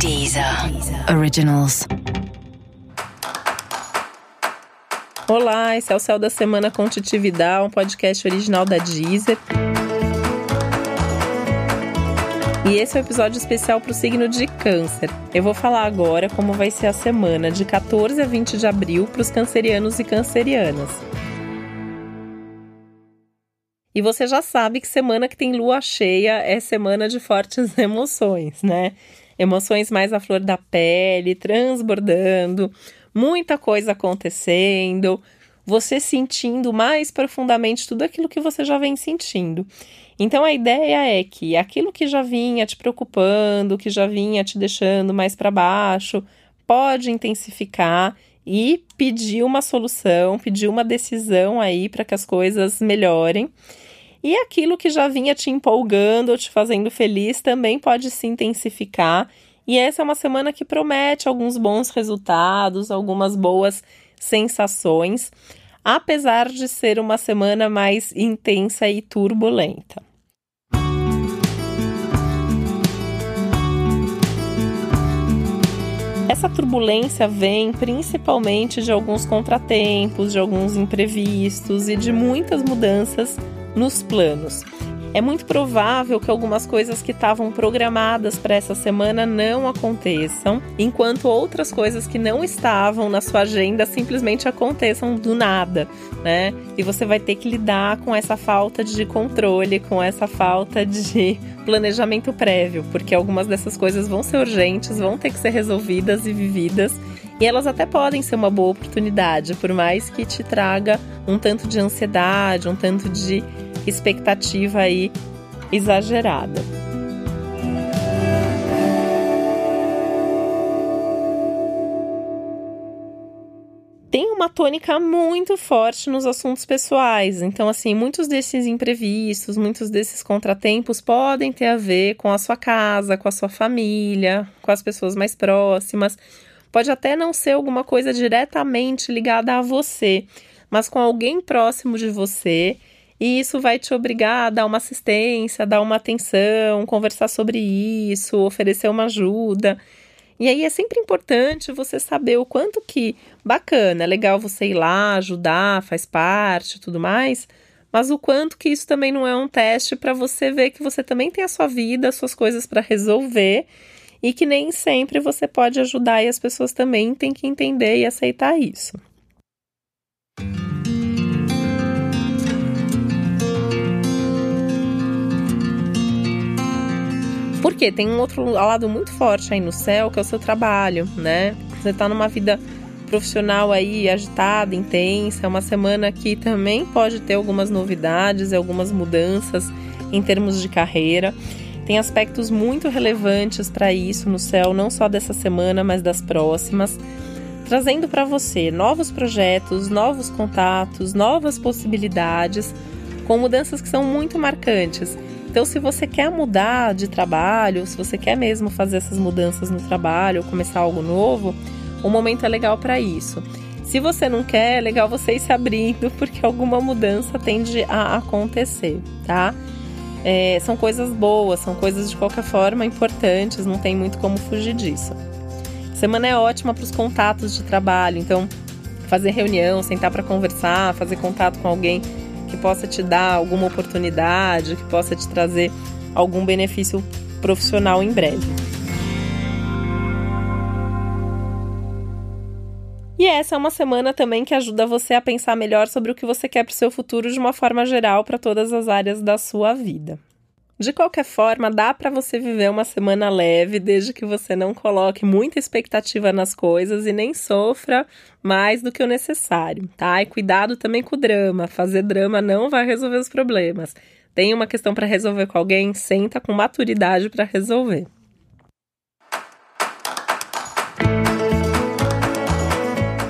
Deezer Originals. Olá, esse é o Céu da Semana com Titividade, um podcast original da Deezer. E esse é o um episódio especial para o signo de Câncer. Eu vou falar agora como vai ser a semana de 14 a 20 de abril para os cancerianos e cancerianas. E você já sabe que semana que tem lua cheia é semana de fortes emoções, né? Emoções mais à flor da pele, transbordando, muita coisa acontecendo, você sentindo mais profundamente tudo aquilo que você já vem sentindo. Então a ideia é que aquilo que já vinha te preocupando, que já vinha te deixando mais para baixo, pode intensificar e pedir uma solução, pedir uma decisão aí para que as coisas melhorem. E aquilo que já vinha te empolgando te fazendo feliz também pode se intensificar. E essa é uma semana que promete alguns bons resultados, algumas boas sensações, apesar de ser uma semana mais intensa e turbulenta. Essa turbulência vem principalmente de alguns contratempos, de alguns imprevistos e de muitas mudanças nos planos. É muito provável que algumas coisas que estavam programadas para essa semana não aconteçam, enquanto outras coisas que não estavam na sua agenda simplesmente aconteçam do nada, né? E você vai ter que lidar com essa falta de controle, com essa falta de planejamento prévio, porque algumas dessas coisas vão ser urgentes, vão ter que ser resolvidas e vividas. E elas até podem ser uma boa oportunidade, por mais que te traga um tanto de ansiedade, um tanto de expectativa aí exagerada. Tem uma tônica muito forte nos assuntos pessoais. Então, assim, muitos desses imprevistos, muitos desses contratempos podem ter a ver com a sua casa, com a sua família, com as pessoas mais próximas. Pode até não ser alguma coisa diretamente ligada a você, mas com alguém próximo de você e isso vai te obrigar a dar uma assistência, dar uma atenção, conversar sobre isso, oferecer uma ajuda. E aí é sempre importante você saber o quanto que bacana, é legal você ir lá, ajudar, faz parte, tudo mais, mas o quanto que isso também não é um teste para você ver que você também tem a sua vida, as suas coisas para resolver e que nem sempre você pode ajudar e as pessoas também têm que entender e aceitar isso. Porque tem um outro lado muito forte aí no céu, que é o seu trabalho, né? Você tá numa vida profissional aí agitada, intensa, é uma semana que também pode ter algumas novidades e algumas mudanças em termos de carreira. Tem aspectos muito relevantes para isso no céu, não só dessa semana, mas das próximas, trazendo para você novos projetos, novos contatos, novas possibilidades, com mudanças que são muito marcantes então, se você quer mudar de trabalho, se você quer mesmo fazer essas mudanças no trabalho, começar algo novo, o momento é legal para isso. Se você não quer, é legal você ir se abrindo, porque alguma mudança tende a acontecer, tá? É, são coisas boas, são coisas de qualquer forma importantes, não tem muito como fugir disso. Semana é ótima para os contatos de trabalho, então fazer reunião, sentar para conversar, fazer contato com alguém que possa te dar alguma oportunidade, que possa te trazer algum benefício profissional em breve. E essa é uma semana também que ajuda você a pensar melhor sobre o que você quer para o seu futuro de uma forma geral para todas as áreas da sua vida. De qualquer forma, dá para você viver uma semana leve, desde que você não coloque muita expectativa nas coisas e nem sofra mais do que o necessário, tá? E cuidado também com o drama. Fazer drama não vai resolver os problemas. Tem uma questão para resolver com alguém, senta com maturidade para resolver.